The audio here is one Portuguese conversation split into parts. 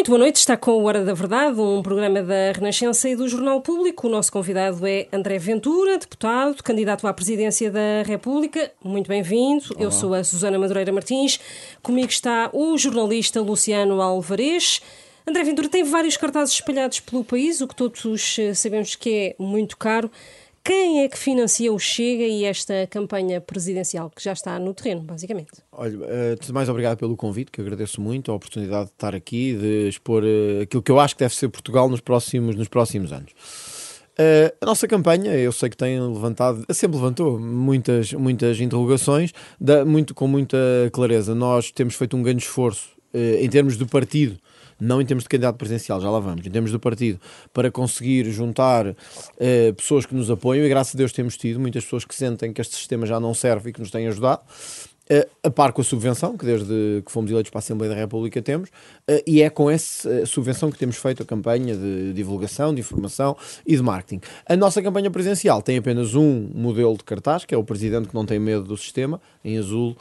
Muito boa noite, está com o Hora da Verdade, um programa da Renascença e do Jornal Público. O nosso convidado é André Ventura, deputado, candidato à presidência da República. Muito bem-vindo. Eu sou a Susana Madureira Martins. Comigo está o jornalista Luciano Alvarez. André Ventura tem vários cartazes espalhados pelo país, o que todos eh, sabemos que é muito caro. Quem é que financia o Chega e esta campanha presidencial que já está no terreno, basicamente? Olha, uh, mais obrigado pelo convite, que agradeço muito a oportunidade de estar aqui, de expor uh, aquilo que eu acho que deve ser Portugal nos próximos, nos próximos anos. Uh, a nossa campanha, eu sei que tem levantado, sempre levantou muitas, muitas interrogações, da, muito, com muita clareza. Nós temos feito um grande esforço em termos do partido não em termos de candidato presidencial, já lá vamos, em termos do partido, para conseguir juntar uh, pessoas que nos apoiam, e graças a Deus temos tido muitas pessoas que sentem que este sistema já não serve e que nos têm ajudado. Uh, a par com a subvenção, que desde que fomos eleitos para a Assembleia da República temos, uh, e é com essa uh, subvenção que temos feito a campanha de divulgação, de informação e de marketing. A nossa campanha presidencial tem apenas um modelo de cartaz, que é o presidente que não tem medo do sistema, em azul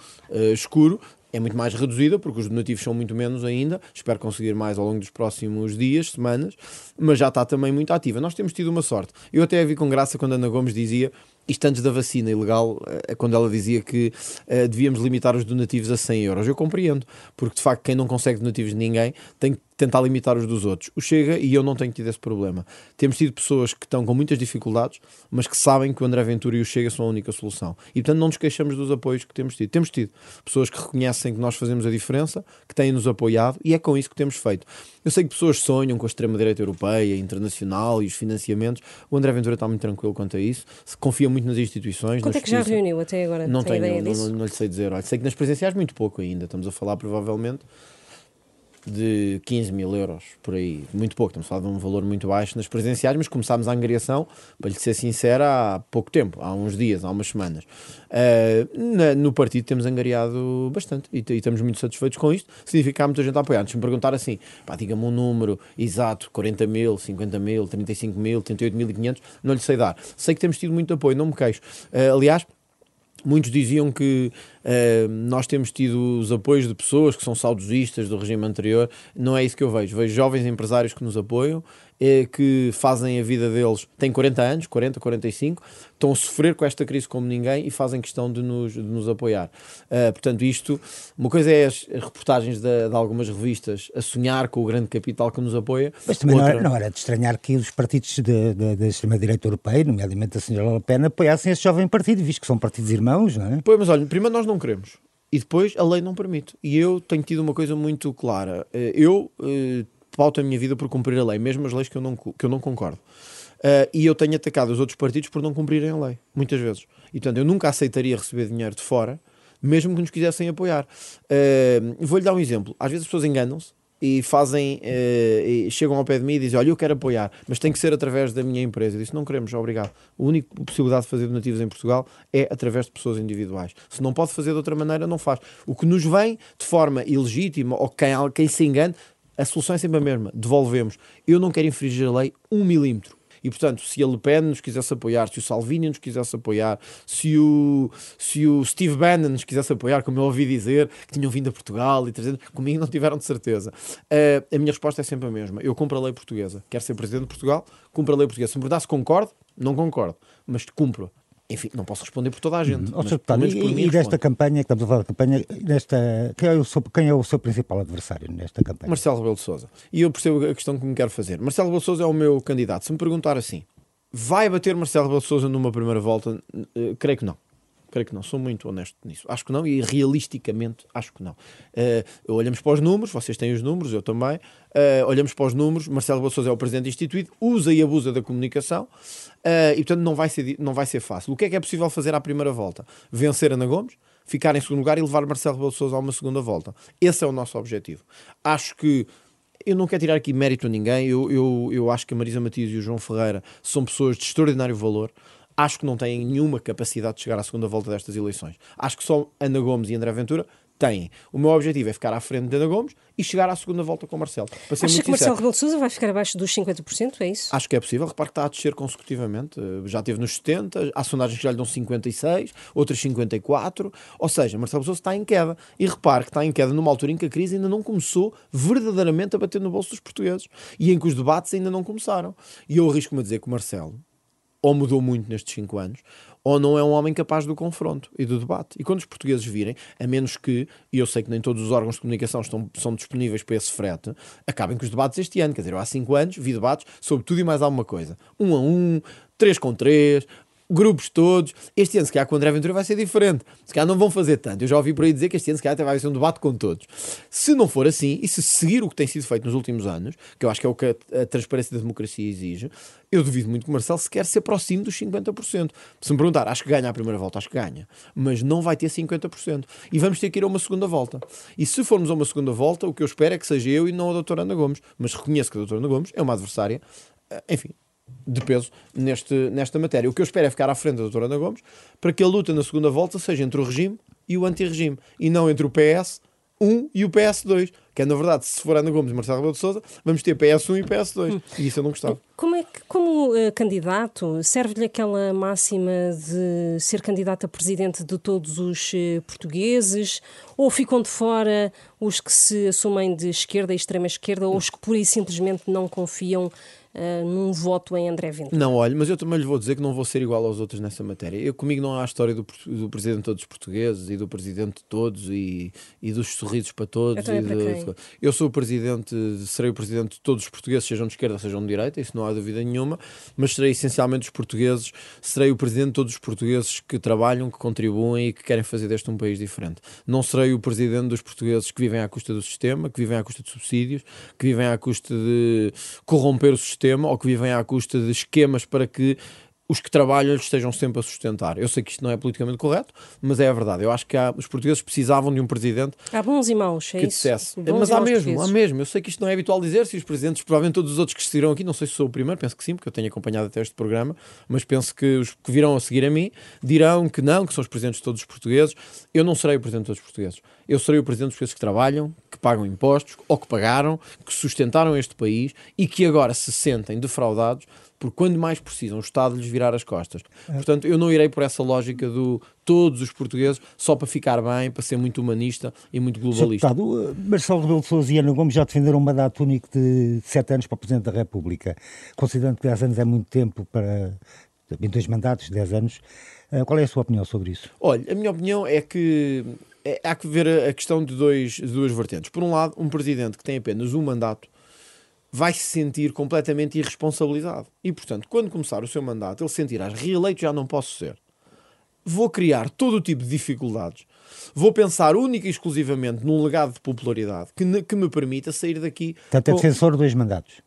escuro, é muito mais reduzida, porque os donativos são muito menos ainda. Espero conseguir mais ao longo dos próximos dias, semanas, mas já está também muito ativa. Nós temos tido uma sorte. Eu até vi com graça quando Ana Gomes dizia isto antes da vacina ilegal, eh, quando ela dizia que uh, devíamos limitar os donativos a 100 euros. Eu compreendo, porque de facto quem não consegue donativos de ninguém tem que tentar limitar os dos outros. O Chega, e eu não tenho tido esse problema. Temos tido pessoas que estão com muitas dificuldades, mas que sabem que o André Ventura e o Chega são a única solução. E portanto não nos queixamos dos apoios que temos tido. Temos tido pessoas que reconhecem que nós fazemos a diferença, que têm-nos apoiado, e é com isso que temos feito. Eu sei que pessoas sonham com a extrema-direita europeia, internacional e os financiamentos. O André Ventura está muito tranquilo quanto a isso, se confia muito nas instituições. Quanto é que já reuniu até agora? Não tenho, não, não, não, lhe sei dizer. Olha, sei que nas presenciais muito pouco ainda. Estamos a falar provavelmente de 15 mil euros por aí, muito pouco, estamos a falar de um valor muito baixo nas presenciais, mas começámos a angariação, para lhe ser sincera, há pouco tempo, há uns dias, há umas semanas. Uh, na, no partido temos angariado bastante e, e, estamos muito satisfeitos com isto. Significa que há muita gente a apoiar. Se me perguntar assim, pá, diga-me um número exato: 40 mil, 50 mil, 35 mil, 38.500, não lhe sei dar. Sei que temos tido muito apoio, não me queixo. Uh, aliás, Muitos diziam que uh, nós temos tido os apoios de pessoas que são saudosistas do regime anterior. Não é isso que eu vejo. Vejo jovens empresários que nos apoiam, eh, que fazem a vida deles, têm 40 anos, 40, 45, estão a sofrer com esta crise como ninguém e fazem questão de nos, de nos apoiar. Uh, portanto, isto, uma coisa é as reportagens de, de, algumas revistas a sonhar com o grande capital que nos apoia. Mas também Outra... não, era, não, era, de estranhar que os partidos da extrema-direita europeia, nomeadamente a senhora Le Pen, apoiassem esse jovem partido, visto que são partidos irmãos, não é? Pois, mas olha, primeiro nós não queremos. E depois a lei não permite. E eu tenho tido uma coisa muito clara. Eh, eu uh, pauto a minha vida por cumprir a lei, mesmo as leis que eu não, que eu não concordo. Uh, e eu tenho atacado os outros partidos por não cumprirem a lei, muitas vezes. E portanto, eu nunca aceitaria receber dinheiro de fora, mesmo que nos quisessem apoiar. Uh, Vou-lhe dar um exemplo. Às vezes as pessoas enganam-se e fazem, uh, e chegam ao pé de mim e dizem: Olha, eu quero apoiar, mas tem que ser através da minha empresa. Eu disse: Não queremos, obrigado. A única possibilidade de fazer donativos em Portugal é através de pessoas individuais. Se não pode fazer de outra maneira, não faz. O que nos vem de forma ilegítima ou quem, quem se engane, a solução é sempre a mesma: devolvemos. Eu não quero infringir a lei um milímetro. E, portanto, se a Le Pen nos quisesse apoiar, se o Salvini nos quisesse apoiar, se o, se o Steve Bannon nos quisesse apoiar, como eu ouvi dizer, que tinham vindo a Portugal e trazendo, comigo não tiveram de certeza. Uh, a minha resposta é sempre a mesma. Eu cumpro a lei portuguesa. Quero ser presidente de Portugal, cumpro a lei portuguesa. Se me perguntar se concordo, não concordo, mas cumpro enfim, não posso responder por toda a gente. Uhum. Mas, e, e desta campanha, que estamos a falar da campanha, nesta, quem, é o seu, quem é o seu principal adversário nesta campanha? Marcelo Rebelo de Sousa. E eu percebo a questão que me quero fazer. Marcelo Rebelo de Sousa é o meu candidato. Se me perguntar assim, vai bater Marcelo Rebelo de Sousa numa primeira volta? Uh, creio que não. Creio que não, sou muito honesto nisso. Acho que não e realisticamente acho que não. Uh, olhamos para os números, vocês têm os números, eu também. Uh, olhamos para os números, Marcelo Rebelo é o presidente instituído, usa e abusa da comunicação uh, e, portanto, não vai, ser, não vai ser fácil. O que é que é possível fazer à primeira volta? Vencer Ana Gomes, ficar em segundo lugar e levar Marcelo Rebelo Sousa a uma segunda volta. Esse é o nosso objetivo. Acho que eu não quero tirar aqui mérito a ninguém, eu, eu, eu acho que a Marisa Matias e o João Ferreira são pessoas de extraordinário valor acho que não têm nenhuma capacidade de chegar à segunda volta destas eleições. Acho que só Ana Gomes e André Ventura têm. O meu objetivo é ficar à frente de Ana Gomes e chegar à segunda volta com o Marcelo. Para ser Acha que Marcelo Rebelo de Sousa vai ficar abaixo dos 50%, é isso? Acho que é possível. Repare que está a descer consecutivamente. Eh, já teve nos 70, há sondagens que já lhe dão 56, outras 54. Ou seja, Marcelo Rebelo Sousa está em queda. E repare que está em queda numa altura em que a crise ainda não começou verdadeiramente a bater no bolso dos portugueses e em que os debates ainda não começaram. E eu arrisco-me a dizer que o Marcelo ou mudou muito nestes 5 anos, ou não é um homem capaz do confronto e do debate. E quando os portugueses virem, a menos que, e eu sei que nem todos os órgãos de comunicação estão, são disponíveis para esse frete, acabem com os debates este ano. Quer dizer, há 5 anos vi debates sobre tudo e mais alguma coisa. Um a um, três com três, grupos todos. Este ano, se calhar, com o André Ventura vai ser diferente. Se calhar não vão fazer tanto. Eu já ouvi por aí dizer que este ano, se calhar, até vai ser um debate com todos. Se não for assim, e se seguir o que tem sido feito nos últimos anos, que eu acho que é o que a, a transparência da democracia exige, eu duvido muito que o Marcelo sequer se aproxime dos 50%. Se me perguntar, acho que ganha a primeira volta, acho que ganha. Mas não vai ter 50%. E vamos ter que ir a uma segunda volta. E se formos a uma segunda volta, o que eu espero é que seja eu e não a doutora Ana Gomes. Mas reconheço que a doutora Ana Gomes é uma adversária, eh, enfim, de peso neste, nesta matéria. O que eu espero é ficar à frente da doutora Ana Gomes para que a luta na segunda volta seja entre o regime e o anti-regime e não entre o PS 1 e o PS2. Que é, na verdade, se for Ana Gomes e Marcelo Rebelo de Sousa, vamos ter PS1 e PS2. Hum. E isso eu não gostava. Como é que, como uh, candidato, serve-lhe aquela máxima de ser candidato a presidente de todos os uh, portugueses? Ou ficam de fora os que se assumem de esquerda e extrema esquerda, ou os que pura e simplesmente não confiam uh, num voto em André Ventura. Não, olha, mas eu também lhe vou dizer que não vou ser igual aos outros nessa matéria. Eu, comigo não há a história do, do presidente de todos os portugueses e do presidente de todos e, e dos sorrisos para todos. Eu, de, eu sou o presidente, serei o presidente de todos os portugueses, sejam de esquerda, sejam de direita, isso não há dúvida nenhuma, mas serei essencialmente os portugueses, serei o presidente de todos os portugueses que trabalham, que contribuem e que querem fazer deste um país diferente. Não serei o presidente dos portugueses que vivem à custa do sistema, que vivem à custa de subsídios, que vivem à custa de corromper o sistema sistema ou que vivem à custa de esquemas para que os que trabalham estejam sempre a sustentar. Eu sei que isto não é politicamente correto, mas é a verdade. Eu acho que há, os portugueses precisavam de um presidente há bons e maus, é que dissesse. Mas há mesmo, há mesmo. Eu sei que isto não é habitual dizer se os presidentes, provavelmente todos os outros que estiveram aqui, não sei se sou o primeiro, penso que sim, porque eu tenho acompanhado até este programa, mas penso que os que virão a seguir a mim dirão que não, que são os presidentes de todos os portugueses. Eu não serei o presidente de todos os portugueses. Eu serei o presidente dos portugueses que trabalham, que pagam impostos, ou que pagaram, que sustentaram este país e que agora se sentem defraudados porque quando mais precisam, o Estado lhes virar as costas. É. Portanto, eu não irei por essa lógica do todos os portugueses só para ficar bem, para ser muito humanista e muito globalista. Deputado, Marcelo Rebelo de Sousa e Ana Gomes já defenderam um mandato único de sete anos para o Presidente da República. Considerando que 10 anos é muito tempo para em dois mandatos, 10 anos, eh, qual é a sua opinião sobre isso? Olha, a minha opinião é que é, há que ver a questão de, dois, de duas vertentes. Por um lado, um presidente que tem apenas um mandato vai se sentir completamente irresponsabilizado. E, portanto, quando começar o seu mandato, ele sentirá reeleito já não posso ser. Vou criar todo o tipo de dificuldades. Vou pensar única e exclusivamente num legado de popularidade que, que me permita sair daqui. Portanto, é defensor de dois mandatos.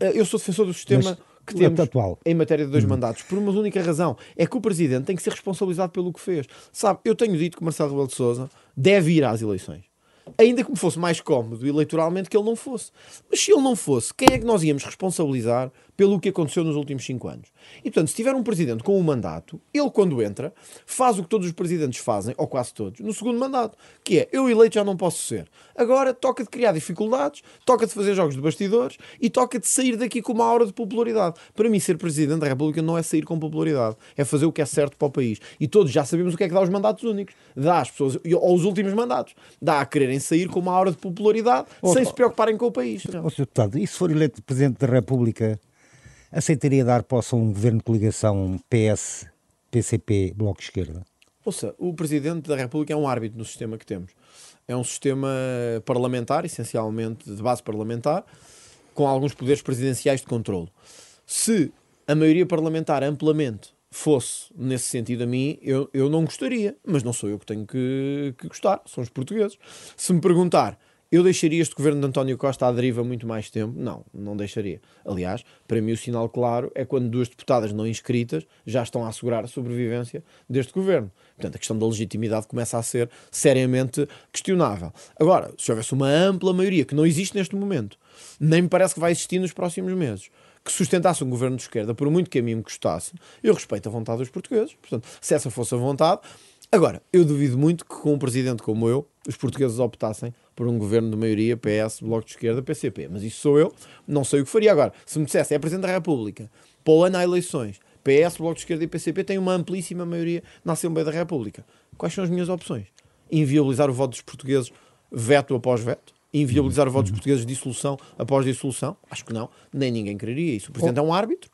Eh, eu sou defensor do sistema. Mas que temos atual. em matéria de dois hum. mandatos, por uma única razão, é que o Presidente tem que ser responsabilizado pelo que fez. Sabe, eu tenho dito que Marcelo Rebelo de Sousa deve ir às eleições ainda que me fosse mais cómodo eleitoralmente que ele não fosse. Mas se ele não fosse, quem é que nós íamos responsabilizar pelo que aconteceu nos últimos cinco anos. E, portanto, se tiver um presidente com um mandato, ele, quando entra, faz o que todos os presidentes fazem, ou quase todos, no segundo mandato, que é, eu eleito já não posso ser. Agora, toca de criar dificuldades, toca de fazer jogos de bastidores e toca de sair daqui com uma aura de popularidade. Para mim, ser presidente da República não é sair com popularidade, é fazer o que é certo para o país. E todos já sabemos o que é que dá os mandatos únicos. Dá às pessoas, ou os últimos mandatos, dá a quererem sair com uma aura de popularidade, sem se preocuparem com o país. Oh, Sr. Deputado, e se for eleito presidente da República aceitaria dar posse a um governo de coligação PS, PCP, Bloco de Esquerda? Ouça, o Presidente da República é um árbitro no sistema que temos. É um sistema parlamentar, essencialmente de base parlamentar, com alguns poderes presidenciais de controle. Se a maioria parlamentar amplamente fosse nesse sentido a mim, eu, eu não gostaria, mas não sou eu que tenho que, que gostar, são os portugueses. Se me perguntar eu deixaria este governo de António Costa à deriva muito mais tempo? Não, não deixaria. Aliás, para mim o sinal claro é quando duas deputadas não inscritas já estão a assegurar a sobrevivência deste governo. Portanto, a questão da legitimidade começa a ser seriamente questionável. Agora, se houvesse uma ampla maioria, que não existe neste momento, nem me parece que vai existir nos próximos meses, que sustentasse um governo de esquerda, por muito que a mim me custasse, eu respeito a vontade dos portugueses. Portanto, se essa fosse a vontade, Agora, eu duvido muito que com um presidente como eu, os portugueses optassem por um governo de maioria PS, Bloco de Esquerda, PCP. Mas isso sou eu, não sei o que faria. Agora, se me dissesse é Presidente da República, para o ano há eleições, PS, Bloco de Esquerda e PCP têm uma amplíssima maioria na Assembleia da República. Quais são as minhas opções? Inviabilizar o voto dos portugueses veto após veto? Inviabilizar o voto dos portugueses dissolução após dissolução? Acho que não. Nem ninguém quereria isso. O Presidente é um árbitro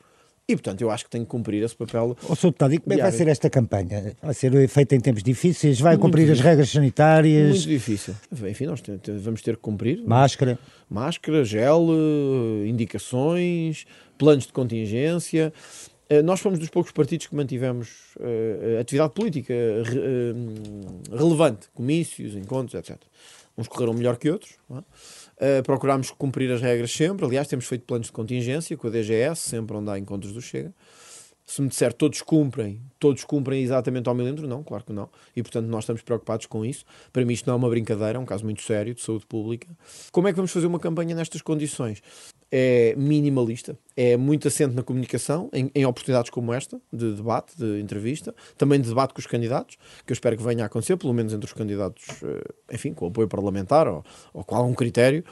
e, portanto, eu acho que tem que cumprir esse papel. O Sr. Deputado, e como é que vai ser esta campanha? Vai ser feita em tempos difíceis? Vai Muito cumprir difícil. as regras sanitárias? Muito difícil. Enfim, nós vamos ter que cumprir. Máscara. Máscara, gel, eh, indicações, planos de contingência. Eh, nós fomos dos poucos partidos que mantivemos uh, atividade política uh, relevante, comícios, encontros, etc. Uns correram melhor que outros. Não é? Uh, procurámos cumprir as regras sempre. Aliás, temos feito planos de contingência com a DGS, sempre onde há encontros do Chega. Se me disser todos cumprem, todos cumprem exatamente ao milímetro, não, claro que não. E portanto nós estamos preocupados com isso. Para mim isto não é uma brincadeira, é um caso muito sério de saúde pública. Como é que vamos fazer uma campanha nestas condições? É minimalista, é muito assente na comunicação, em, em, oportunidades como esta, de debate, de entrevista, também de debate com os candidatos, que eu espero que venha a acontecer, pelo menos entre os candidatos, eh, enfim, com apoio parlamentar ou, ou com algum critério.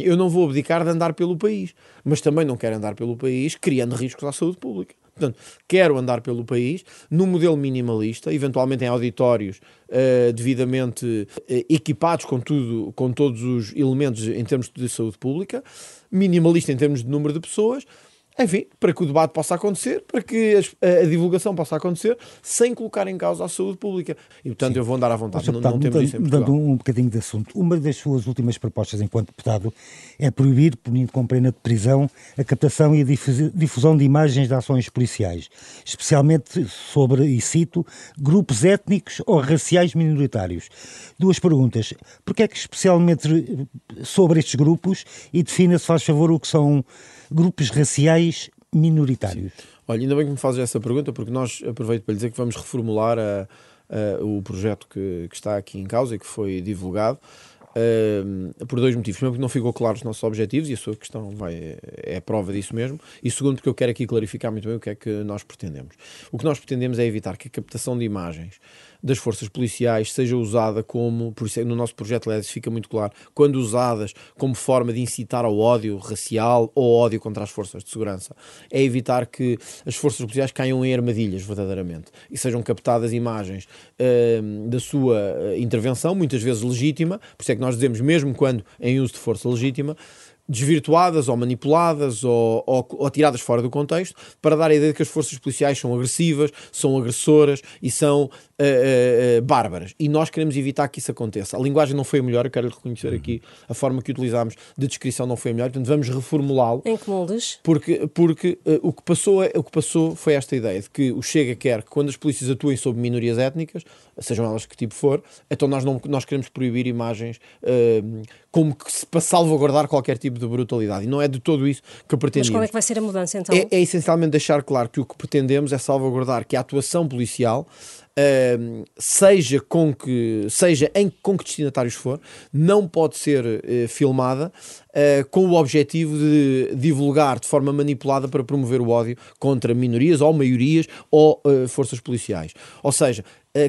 Eu não vou abdicar de andar pelo país, mas também não quero andar pelo país criando riscos à saúde pública. Portanto, quero andar pelo país num modelo minimalista, eventualmente em auditórios uh, devidamente uh, equipados com, tudo, com todos os elementos em termos de saúde pública, minimalista em termos de número de pessoas, enfim, para que o debate possa acontecer, para que a, a, divulgação possa acontecer, sem colocar em causa a saúde pública. E, portanto, Sim. eu vou andar à vontade. Não, deputado, não temos isso em Dando um bocadinho de assunto, uma das suas últimas propostas enquanto deputado é proibir, punindo com pena de prisão, a captação e a difusão de imagens de ações policiais, especialmente sobre, e cito, grupos étnicos ou raciais minoritários. Duas perguntas. Porquê é que especialmente sobre estes grupos e defina-se, faz favor, o que são grupos raciais minoritários? Sim. Olha, ainda bem que me fazes essa pergunta, porque nós aproveito para lhe dizer que vamos reformular a, a, o projeto que, que, está aqui em causa e que foi divulgado. Uh, por dois motivos. Primeiro, porque não ficou claro os nossos objetivos e a sua questão vai, é a prova disso mesmo. E segundo, porque eu quero aqui clarificar muito bem o que é que nós pretendemos. O que nós pretendemos é evitar que a captação de imagens das forças policiais seja usada como, por isso é no nosso projeto LED fica muito claro, quando usadas como forma de incitar ao ódio racial ou ódio contra as forças de segurança, é evitar que as forças policiais caiam em armadilhas, verdadeiramente, e sejam captadas imagens uh, da sua uh, intervenção, muitas vezes legítima, por isso é que nós dizemos, mesmo quando em uso de força legítima, desvirtuadas ou manipuladas ou, ou, ou, tiradas fora do contexto para dar a ideia de que as forças policiais são agressivas, são agressoras e são uh, uh, uh, bárbaras. E nós queremos evitar que isso aconteça. A linguagem não foi a melhor, eu quero reconhecer aqui a forma que utilizámos de descrição não foi a melhor, portanto vamos reformulá-lo. Em que moldes? Porque, porque o, que passou, é, o que passou foi esta ideia de que o Chega quer que quando as polícias atuem sobre minorias étnicas, sejam elas que tipo for, então nós, não, nós queremos proibir imagens como que se, para salvaguardar qualquer tipo de brutalidade. E não é de todo isso que pretendemos. Mas qual é que vai ser a mudança então? É, é essencialmente deixar claro que o que pretendemos é salvaguardar que a atuação policial Uh, seja com que seja em com que destinatários for, não pode ser uh, filmada uh, com o objetivo de divulgar de forma manipulada para promover o ódio contra minorias ou maiorias ou eh, forças policiais. Ou seja,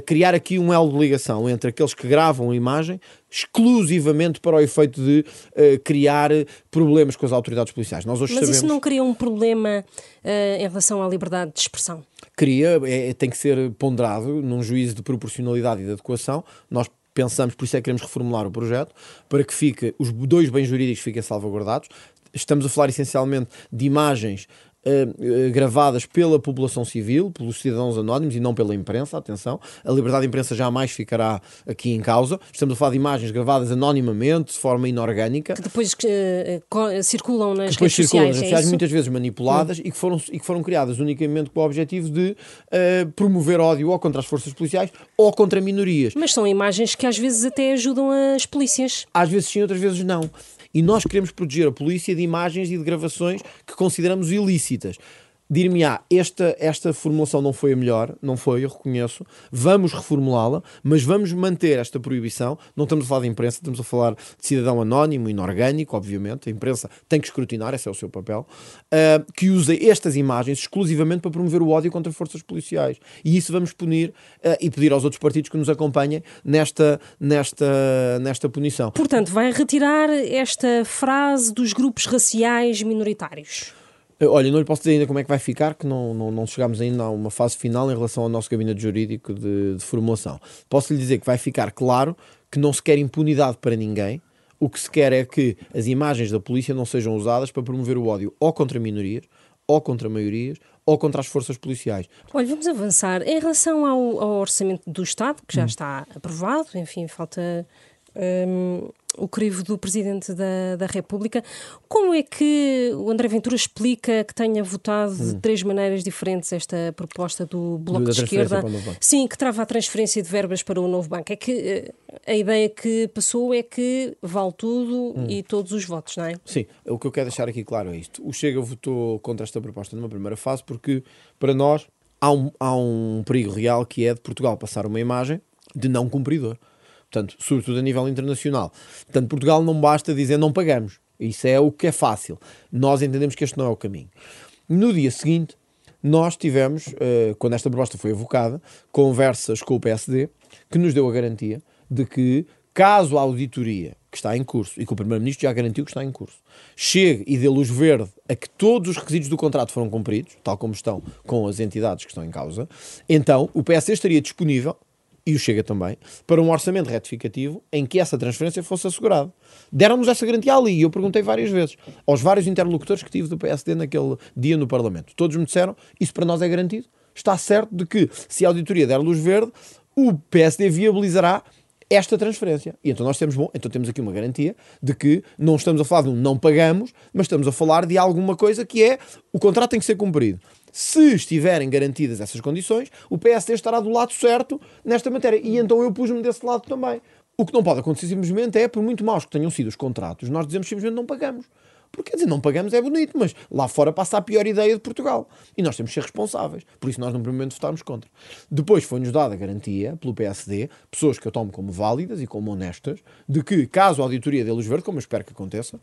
criar aqui um elo de ligação entre aqueles que gravam a imagem exclusivamente para o efeito de uh, criar problemas com as autoridades policiais. Nós hoje Mas sabemos... isso não cria um problema uh, em relação à liberdade de expressão? Cria, é, tem que ser ponderado num juízo de proporcionalidade e de adequação. Nós pensamos, por isso é que queremos reformular o projeto, para que fique, os dois bens jurídicos fiquem salvaguardados. Estamos a falar essencialmente de imagens Uh, gravadas pela população civil, pelos cidadãos anónimos e não pela imprensa, atenção, a liberdade de imprensa jamais ficará aqui em causa. Estamos a falar de imagens gravadas anonimamente, de forma inorgânica. Que depois uh, circulam nas depois redes circulam sociais, nas redes sociais, é muitas vezes manipuladas hum. e, que foram, e que foram criadas unicamente com o objetivo de uh, promover ódio ou contra as forças policiais ou contra minorias. Mas são imagens que às vezes até ajudam as polícias. Às vezes sim, outras vezes não e nós queremos proteger a polícia de imagens e de gravações que consideramos ilícitas. Dir-me-á, esta, esta formulação não foi a melhor, não foi, eu reconheço, vamos reformulá-la, mas vamos manter esta proibição. Não estamos a falar de imprensa, estamos a falar de cidadão anónimo, inorgânico, obviamente. A imprensa tem que escrutinar, esse é o seu papel, uh, que usa estas imagens exclusivamente para promover o ódio contra forças policiais. E isso vamos punir uh, e pedir aos outros partidos que nos acompanhem nesta, nesta, nesta punição. Portanto, vai retirar esta frase dos grupos raciais minoritários. Olha, não lhe posso dizer ainda como é que vai ficar, que não, não, não chegámos ainda a uma fase final em relação ao nosso gabinete jurídico de, de formulação. Posso lhe dizer que vai ficar claro que não se quer impunidade para ninguém, o que se quer é que as imagens da polícia não sejam usadas para promover o ódio ou contra minorias, ou contra maiorias, ou contra as forças policiais. Olha, vamos avançar. Em relação ao, ao orçamento do Estado, que já está aprovado, enfim, falta um, o crivo do Presidente da, da República. Como é que o André Ventura explica que tenha votado hum. de três maneiras diferentes esta proposta do Bloco de Esquerda? Sim, que trava a transferência de verbas para o novo banco. É que eh, a ideia que passou é que vale tudo hum. e todos os votos, não é? Sim, o que eu quero deixar aqui claro é isto. O Chega votou contra esta proposta numa primeira fase porque, para nós, há um, há um perigo real que é de Portugal passar uma imagem de não cumpridor portanto, sobretudo a nível internacional. Portanto, Portugal não basta dizer não pagamos. Isso é o que é fácil. Nós entendemos que este não é o caminho. No dia seguinte, nós tivemos, uh, quando esta proposta foi evocada, conversas com o PSD, que nos deu a garantia de que, caso a auditoria que está em curso, e que o Primeiro-Ministro já garantiu que está em curso, chegue e dê luz verde a que todos os requisitos do contrato foram cumpridos, tal como estão com as entidades que estão em causa, então o PSD estaria disponível e o Chega também, para um orçamento retificativo em que essa transferência fosse assegurada. Deram-nos essa garantia ali e eu perguntei várias vezes aos vários interlocutores que tive do PSD naquele dia no Parlamento. Todos me disseram, isso para nós é garantido. Está certo de que, se a auditoria der luz verde, o PSD viabilizará esta transferência. E então nós temos, bom, então temos aqui uma garantia de que não estamos a falar de um não pagamos, mas estamos a falar de alguma coisa que é o contrato tem que ser cumprido. Se estiverem garantidas essas condições, o PSD estará do lado certo nesta matéria. E então eu pus-me desse lado também. O que não pode acontecer simplesmente é, por muito maus que tenham sido os contratos, nós dizemos simplesmente não pagamos. Porque, quer dizer, não pagamos é bonito, mas lá fora passa a pior ideia de Portugal. E nós temos que ser responsáveis. Por isso nós, no primeiro momento, votámos contra. Depois foi-nos dada a garantia, pelo PSD, pessoas que eu tomo como válidas e como honestas, de que, caso a auditoria dê luz verde, como eu espero que aconteça,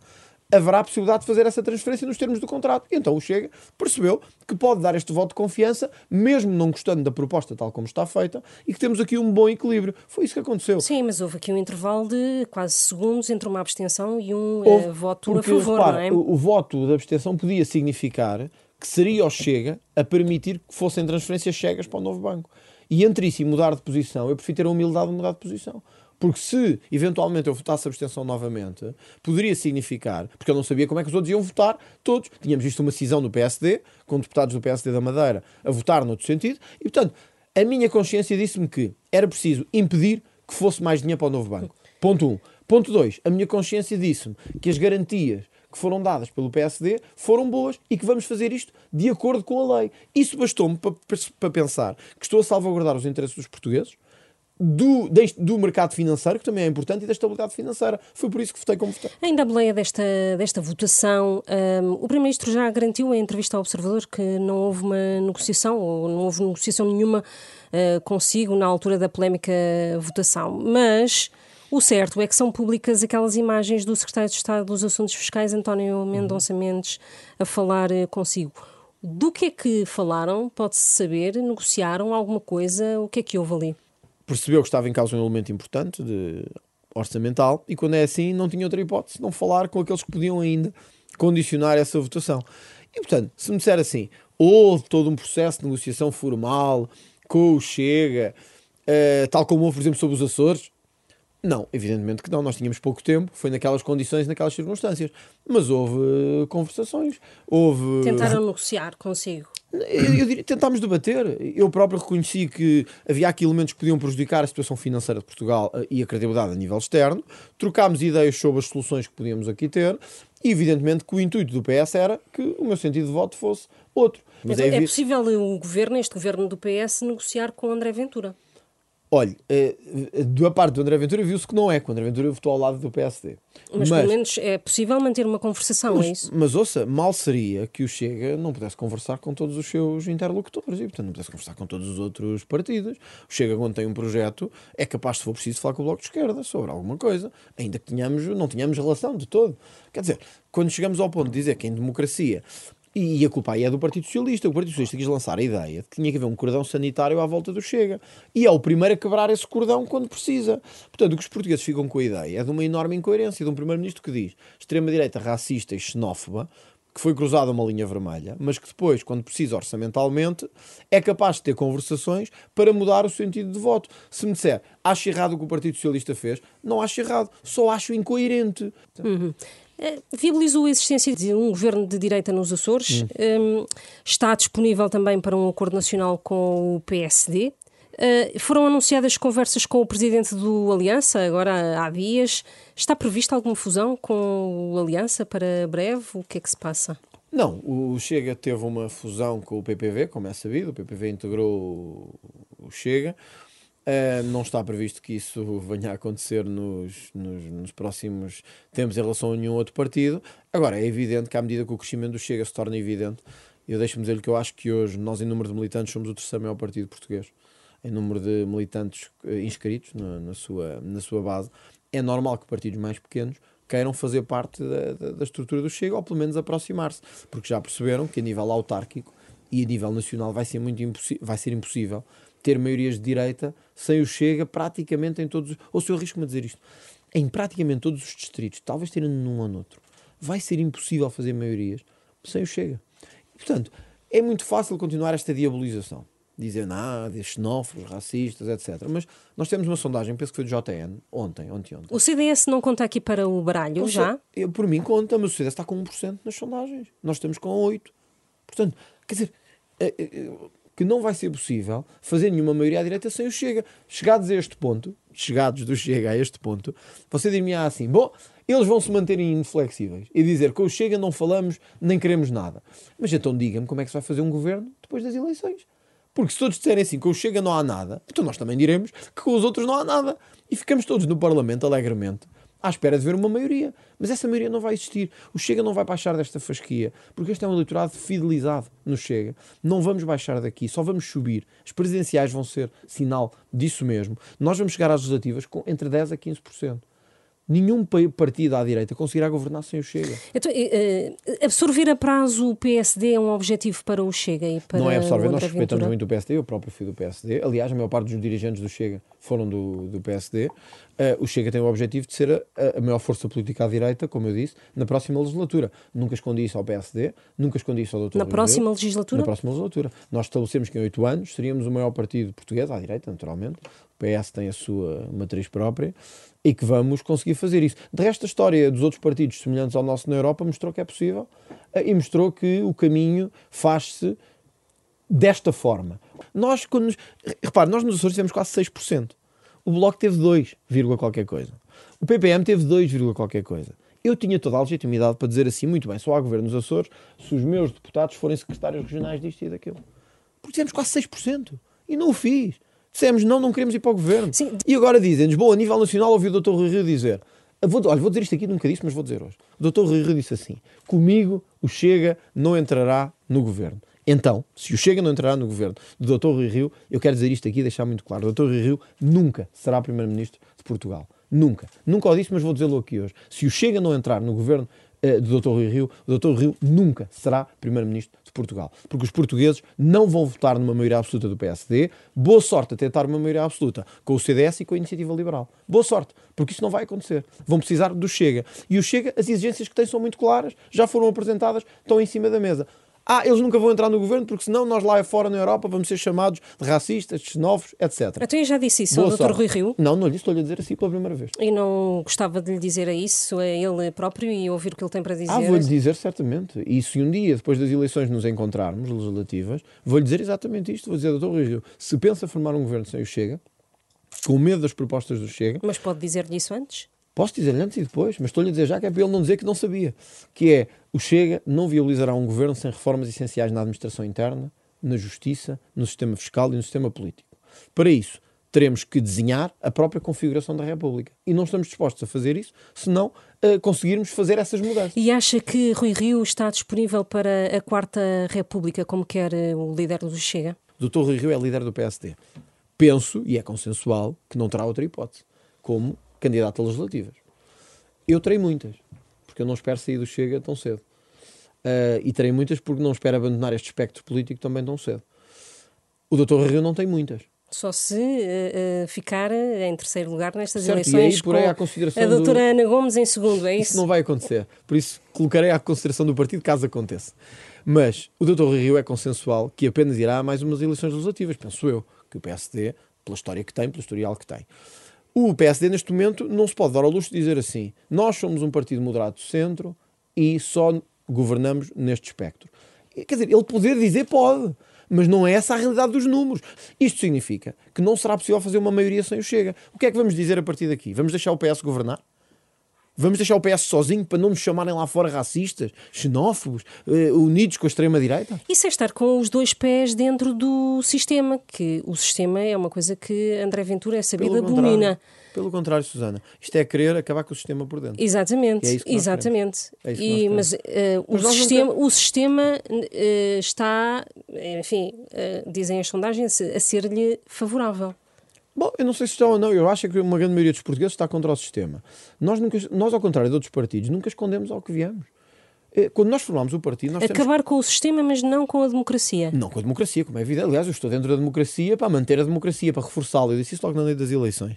haverá a possibilidade de fazer essa transferência nos termos do contrato. E então o Chega percebeu que pode dar este voto de confiança, mesmo não gostando da proposta tal como está feita, e que temos aqui um bom equilíbrio. Foi isso que aconteceu. Sim, mas houve aqui um intervalo de quase segundos entre uma abstenção e um eh, houve, voto porque, a favor, repara, não é? O, o voto da abstenção podia significar que seria o Chega a permitir que fossem transferências cegas para o novo banco. E entre isso e mudar de posição, eu prefiro ter a humildade de mudar de posição. Porque se eventualmente eu votasse abstenção novamente, poderia significar, porque eu não sabia como é que os outros iam votar, todos. Tínhamos visto uma cisão no PSD, com deputados do PSD da Madeira a votar no outro sentido, e portanto, a minha consciência disse-me que era preciso impedir que fosse mais dinheiro para o novo banco. Ponto 1. Um. Ponto 2. A minha consciência disse-me que as garantias que foram dadas pelo PSD foram boas e que vamos fazer isto de acordo com a lei. Isso bastou-me para, para pensar que estou a salvaguardar os interesses dos portugueses, do, do mercado financeiro, que também é importante, e da estabilidade financeira. Foi por isso que votei como votei. Ainda a boleia desta, desta votação, um, o Primeiro-Ministro já garantiu em entrevista ao Observador que não houve uma negociação, ou não houve negociação nenhuma uh, consigo na altura da polémica votação. Mas o certo é que são públicas aquelas imagens do Secretário de Estado dos Assuntos Fiscais, António Mendonça Mendes, a falar uh, consigo. Do que é que falaram? Pode-se saber? Negociaram alguma coisa? O que é que houve ali? Percebeu que estava em causa um elemento importante de orçamental e quando é assim não tinha outra hipótese não falar com aqueles que podiam ainda condicionar essa votação. E portanto, se me disser assim, houve todo um processo de negociação formal com o Chega, uh, tal como houve, por exemplo, sobre os Açores, não, evidentemente que não. Nós tínhamos pouco tempo, foi naquelas condições, naquelas circunstâncias. Mas houve uh, conversações, houve. Tentaram negociar consigo. Eu, eu diria, tentámos debater. Eu próprio reconheci que havia aqui elementos que podiam prejudicar a situação financeira de Portugal uh, e a credibilidade a nível externo. Trocámos ideias sobre as soluções que podíamos aqui ter. E evidentemente que o intuito do PS era que o meu sentido de voto fosse outro. Mas então, é, é possível o governo, este governo do PS, negociar com André Ventura? Olha, eh, da parte do André Ventura viu-se que não é, que o André Ventura votou ao lado do PSD. Mas, mas pelo menos é possível manter uma conversação, mas, é isso? Mas ouça, mal seria que o Chega não pudesse conversar com todos os seus interlocutores e, portanto, não pudesse conversar com todos os outros partidos. O Chega, quando tem um projeto, é capaz, se for preciso, falar com o Bloco de Esquerda sobre alguma coisa, ainda que tenhamos, não tenhamos relação de todo. Quer dizer, quando chegamos ao ponto de dizer que em democracia e a culpa aí é do Partido Socialista. O Partido Socialista quis lançar a ideia de que tinha que haver um cordão sanitário à volta do Chega. E é o primeiro a quebrar esse cordão quando precisa. Portanto, o que os portugueses ficam com a ideia é de uma enorme incoerência de um primeiro-ministro que diz extrema-direita racista e xenófoba, que foi cruzada uma linha vermelha, mas que depois, quando precisa orçamentalmente, é capaz de ter conversações para mudar o sentido de voto. Se me disser, acho errado o que o Partido Socialista fez, não acho errado, só acho incoerente. Uhum. Eh, viabilizou a existência de um governo de direita nos Açores. Hum. Um, está disponível também para um acordo nacional com o PSD. Eh, foram anunciadas conversas com o presidente do Aliança, agora há dias. Está prevista alguma fusão com o Aliança para breve? O que é que se passa? Não, o Chega teve uma fusão com o PPV, como é sabido. O PPV integrou o Chega. Uh, não está previsto que isso venha a acontecer nos, nos, nos, próximos tempos em relação a nenhum outro partido. Agora, é evidente que à medida que o crescimento do Chega se torna evidente, eu deixo-me dizer-lhe que eu acho que hoje, nós em número de militantes, somos o terceiro maior partido português. Em número de militantes eh, inscritos na, na, sua, na sua base, é normal que partidos mais pequenos queiram fazer parte da, da, da estrutura do Chega, ou pelo menos aproximar-se, porque já perceberam que a nível autárquico e a nível nacional vai ser, muito vai ser impossível ter maiorias de direita sem o Chega praticamente em todos. Ou se eu arrisco-me a dizer isto, em praticamente todos os distritos, talvez tirando num ou noutro, vai ser impossível fazer maiorias sem o Chega. E, portanto, é muito fácil continuar esta diabolização. Dizer nada, xenófobos, racistas, etc. Mas nós temos uma sondagem, penso que foi do JN, ontem, ontem, ontem. O CDS não conta aqui para o baralho, Ou já? Eu, por mim conta, mas o CDS está com 1% nas sondagens. Nós estamos com 8%. Portanto, quer dizer, eh, eh, que não vai ser possível fazer nenhuma maioria à direita sem o Chega. Chegados a este ponto, chegados do Chega a este ponto, você dir-me assim, bom, eles vão se manter inflexíveis e dizer que com o Chega não falamos nem queremos nada. Mas então diga-me como é que se vai fazer um governo depois das eleições. Porque se todos disserem assim, com o Chega não há nada, então nós também diremos que com os outros não há nada. E ficamos todos no Parlamento alegremente à espera de ver uma maioria. Mas essa maioria não vai existir. O Chega não vai baixar desta fasquia, porque este é um eleitorado fidelizado no Chega. Não vamos baixar daqui, só vamos subir. As presidenciais vão ser sinal disso mesmo. Nós vamos chegar às legislativas com entre 10% a 15% nenhum partido à direita conseguirá governar sem o Chega. Então, uh, absorver a prazo o PSD é um objetivo para o Chega e para Não é absorver, nós respeitamos muito o PSD, eu próprio fui do PSD. Aliás, a maior parte dos dirigentes do Chega foram do, do PSD. Uh, eh, o Chega tem o objetivo de ser a, a, maior força política à direita, como eu disse, na próxima legislatura. Nunca escondi isso ao PSD, nunca escondi isso ao Dr. Na próxima legislatura? Na próxima legislatura. Nós estabelecemos que em oito anos seríamos o maior partido português à direita, naturalmente. PS tem a sua matriz própria e que vamos conseguir fazer isso. De resto, a história dos outros partidos semelhantes ao nosso na Europa mostrou que é possível eh, e mostrou que o caminho faz-se desta forma. Nós, quando nos... repare, nós nos Açores temos quase 6%. O Bloco teve 2, qualquer coisa. O PPM teve 2, qualquer coisa. Eu tinha toda a legitimidade para dizer assim, muito bem, só há governo nos Açores se os meus deputados forem secretários regionais disto e daquilo. Porque tivemos quase 6%. E não o fiz. Dissemos, não, não queremos ir para o governo. Sim. E agora dizem-nos, bom, a nível nacional ouvi o Dr. Rui Rio dizer, vou, olha, vou dizer isto aqui, nunca disse, mas vou dizer hoje. O Dr. Rui Rio disse assim, comigo o Chega não entrará no governo. Então, se o Chega não entrará no governo do Dr. Rui Rio, eu quero dizer isto aqui e deixar muito claro. O Dr. Rui Rio nunca será Primeiro-Ministro de Portugal. Nunca. Nunca o disse, mas vou dizê-lo aqui hoje. Se o Chega não entrar no governo uh, do Dr. Rui Rio, o Dr. Rio nunca será Primeiro-Ministro de Portugal. Porque os portugueses não vão votar numa maioria absoluta do PSD. Boa sorte a tentar uma maioria absoluta com o CDS e com a Iniciativa Liberal. Boa sorte, porque isso não vai acontecer. Vão precisar do Chega. E o Chega, as exigências que tem são muito claras, já foram apresentadas, estão em cima da mesa. Ah, eles nunca vão entrar no governo porque senão nós lá fora na Europa vamos ser chamados de racistas, de xenófobos, etc. Então eu já disse isso Boa ao Dr. Rui Rio? Não, não lhe estou-lhe a dizer assim pela primeira vez. E não gostava de lhe dizer a isso, a ele próprio e ouvir o que ele tem para dizer? Ah, vou-lhe dizer certamente. E se um dia, depois das eleições, nos encontrarmos, legislativas, vou-lhe dizer exatamente isto. Vou dizer, Dr. Rui Rio, se pensa formar um governo sem o Chega, com medo das propostas do Chega... Mas pode dizer-lhe isso antes? Posso dizer-lhe antes e depois, mas estou-lhe a dizer já que é para ele não dizer que não sabia. Que é, o Chega não viabilizará um governo sem reformas essenciais na administração interna, na justiça, no sistema fiscal e no sistema político. Para isso, teremos que desenhar a própria configuração da República. E não estamos dispostos a fazer isso se não uh, conseguirmos fazer essas mudanças. E acha que Rui Rio está disponível para a Quarta República, como quer uh, o líder do Chega? Dr. Rui Rio é líder do PSD. Penso, e é consensual, que não terá outra hipótese, como candidato a legislativas. Eu terei muitas, porque eu não espero sair do Chega tão cedo. Uh, e terei muitas porque não espero abandonar este espectro político também tão cedo. O Dr. Rio não tem muitas. Só se uh, uh, ficar em terceiro lugar nestas certo, eleições e aí, por aí, a, consideração a doutora do... Ana Gomes em segundo, é isso? Isso não vai acontecer. Por isso, colocarei à consideração do partido caso aconteça. Mas o Dr. Rio é consensual que apenas irá a mais umas eleições legislativas, penso eu, que o PSD, pela história que tem, pelo historial que tem. O PSD, neste momento, não se pode dar ao luxo de dizer assim: nós somos um partido moderado de centro e só governamos neste espectro. Quer dizer, ele poder dizer pode mas não é essa a realidade dos números. Isto significa que não será possível fazer uma maioria sem o Chega. O que é que vamos dizer a partir daqui? Vamos deixar o PS governar? Vamos deixar o PS sozinho para não nos chamarem lá fora racistas, xenófobos, uh, unidos com a extrema-direita? Isso é estar com os dois pés dentro do sistema, que o sistema é uma coisa que André Ventura é sabido abomina. Pelo contrário, Susana, isto é querer acabar com o sistema por dentro. Exatamente, é exatamente. É e, mas, uh, mas o, sistema, nunca... o sistema uh, está, enfim, dizem as sondagens, a ser-lhe favorável. Bom, eu não sei se estão ou não, eu acho que uma grande maioria dos portugueses está contra o sistema. Nós, nunca, nós ao contrário de outros partidos, nunca escondemos ao que viemos. Quando nós formámos o partido. Nós Acabar temos... com o sistema, mas não com a democracia. Não com a democracia, como é evidente. Aliás, eu estou dentro da democracia para manter a democracia, para reforçá-la. Eu disse isso logo na lei das eleições.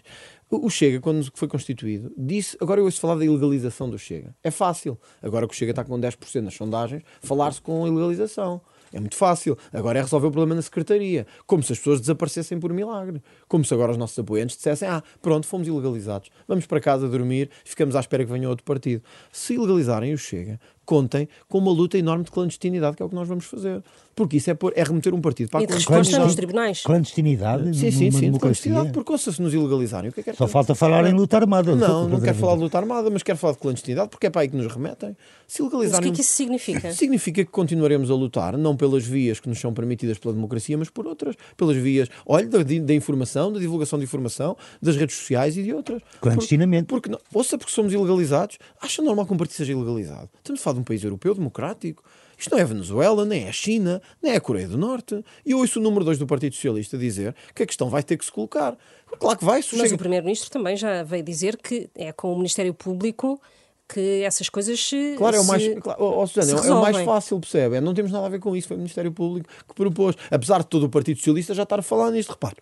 O Chega, quando foi constituído, disse. Agora eu ouço falar da ilegalização do Chega. É fácil. Agora que o Chega está com 10% nas sondagens, falar-se com ilegalização. É muito fácil. Agora é resolver o problema na secretaria. Como se as pessoas desaparecessem por milagre. Como se agora os nossos apoiantes dissessem: Ah, pronto, fomos ilegalizados. Vamos para casa dormir, ficamos à espera que venha outro partido. Se ilegalizarem o Chega, contem com uma luta enorme de clandestinidade, que é o que nós vamos fazer. Porque isso é, por, é remeter um partido para e a clandestinidade. nos tribunais. Clandestinidade? Sim, sim, sim. Clandestinidade, porque se nos ilegalizarem, o que é que é Só falta falar em luta armada. Não, não quero falar de luta armada, mas quero falar de clandestinidade, porque é para aí que nos remetem. Se legalizarem. Mas o que é que isso significa? Significa que continuaremos a lutar, não pelas vias que nos são permitidas pela democracia, mas por outras. Pelas vias, olha, da, da informação, da divulgação de informação, das redes sociais e de outras. Clandestinamente. Por, porque, ouça, porque somos ilegalizados, acha normal que um partido seja ilegalizado. Estamos a falar de um país europeu, democrático. Isto não é a Venezuela, nem é a China, nem é a Coreia do Norte. E eu ouço o número 2 do Partido Socialista dizer que a questão vai ter que se colocar. Claro que vai. Mas chega... o Primeiro-Ministro também já veio dizer que é com o Ministério Público que essas coisas se. Claro, é o mais, claro, oh, Susana, é o mais fácil, percebe? É, não temos nada a ver com isso, foi o Ministério Público que propôs. Apesar de todo o Partido Socialista já estar a falar nisto, repare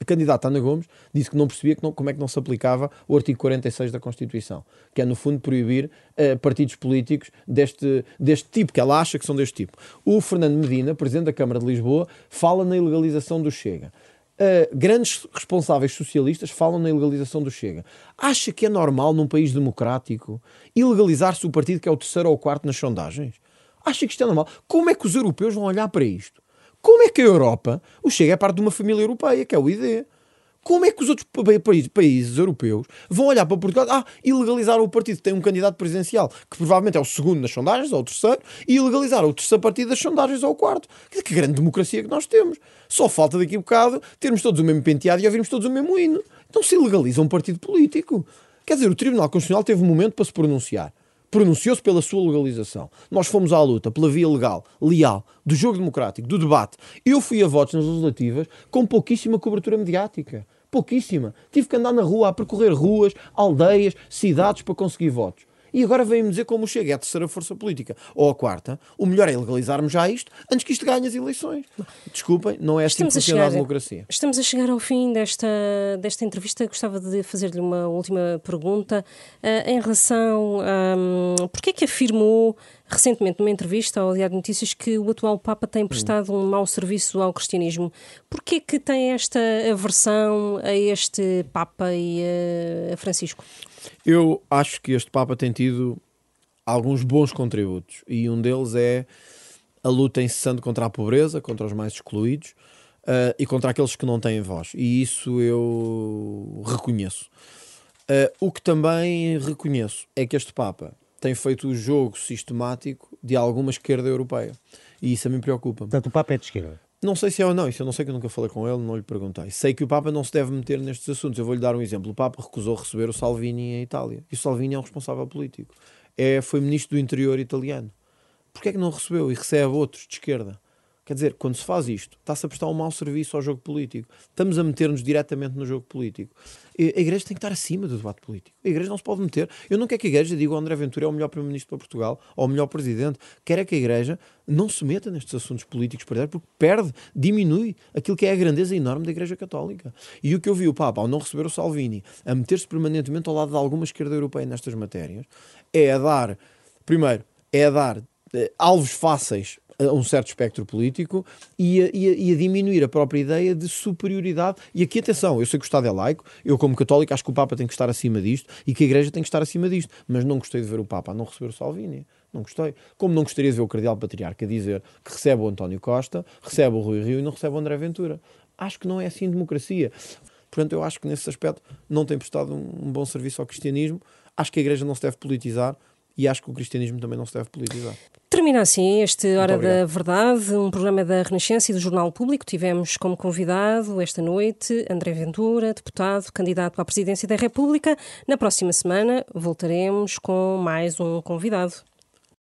a candidata Ana Gomes disse que não percebia que não, como é que não se aplicava o artigo 46 da Constituição, que é, no fundo, proibir uh, partidos políticos deste, deste tipo, que ela acha que são deste tipo. O Fernando Medina, presidente da Câmara de Lisboa, fala na ilegalização do Chega. Uh, grandes responsáveis socialistas falam na ilegalização do Chega. Acha que é normal, num país democrático, ilegalizar-se o partido que é o terceiro ou o quarto nas sondagens? Acha que isto é normal? Como é que os europeus vão olhar para isto? Como é que a Europa, o Chega é parte de uma família europeia, que é o ID. Como é que os outros países, europeus vão olhar para Portugal ah, e legalizar o partido que tem um candidato presidencial, que provavelmente é o segundo nas sondagens, ou o terceiro, e legalizar o terceiro partido das sondagens, ou o quarto? Que, que grande democracia que nós temos. Só falta daqui a bocado termos todos o mesmo penteado e ouvirmos todos o mesmo hino. Então se legaliza um partido político. Quer dizer, o Tribunal Constitucional teve um momento para se pronunciar pronunciou-se pela sua legalização. Nós fomos à luta pela via legal, leal, do jogo democrático, do debate. Eu fui a votos nas legislativas com pouquíssima cobertura mediática. Pouquíssima. Tive que andar na rua a percorrer ruas, aldeias, cidades para conseguir votos. E agora vem-me dizer como chega, é a terceira força política. Ou a quarta, o melhor é legalizarmos já isto antes que isto ganhe as eleições. Desculpem, não é assim que funciona a democracia. Estamos a chegar ao fim desta, desta entrevista. Gostava de fazer-lhe uma última pergunta uh, em relação a. Um, porquê é que afirmou recentemente numa entrevista ao Diário de Notícias que o atual Papa tem prestado um mau serviço ao cristianismo. Porquê que tem esta aversão a este Papa e a Francisco? Eu acho que este Papa tem tido alguns bons contributos e um deles é a luta incessante contra a pobreza, contra os mais excluídos uh, e contra aqueles que não têm voz. E isso eu reconheço. Uh, o que também reconheço é que este Papa tem feito o jogo sistemático de alguma esquerda europeia. E isso a mim preocupa. Portanto, o Papa é de esquerda? Não sei se é ou não, isso eu não sei que eu nunca falei com ele, não lhe perguntei. Sei que o Papa não se deve meter nestes assuntos. Eu vou-lhe dar um exemplo. O Papa recusou receber o Salvini em Itália. E o Salvini é um responsável político. É, foi ministro do interior italiano. Porquê é que não recebeu e recebe outros de esquerda? Quer dizer, quando se faz isto, está-se a prestar um mau serviço ao jogo político. Estamos a meter-nos diretamente no jogo político. A igreja tem que estar acima do debate político. A igreja não se pode meter. Eu não quero que a igreja diga o André Ventura é o melhor primeiro-ministro para Portugal ou o melhor presidente. Quero é que a igreja não se meta nestes assuntos políticos, porque perde, diminui aquilo que é a grandeza enorme da igreja católica. E o que eu vi o Papa, ao não receber o Salvini, a meter-se permanentemente ao lado de alguma esquerda europeia nestas matérias, é a dar, primeiro, é a dar eh, alvos fáceis a um certo espectro político e a, e, a, e a, diminuir a própria ideia de superioridade. E aqui, atenção, eu sei que o Estado é laico, eu, como católico, acho que o Papa tem que estar acima disto e que a Igreja tem que estar acima disto, mas não gostei de ver o Papa a não receber o Salvini. Não gostei. Como não gostaria de ver o Cardeal Patriarca dizer que recebe o António Costa, recebe o Rui Rio e não recebe o André Ventura. Acho que não é assim democracia. Portanto, eu acho que nesse aspecto não tem prestado um bom serviço ao cristianismo. Acho que a Igreja não se deve politizar e acho que o cristianismo também não se deve politizar. Termina assim este Hora da Verdade, um programa da Renascença e do Jornal Público. Tivemos como convidado esta noite André Ventura, deputado, candidato à presidência da República. Na próxima semana voltaremos com mais um convidado.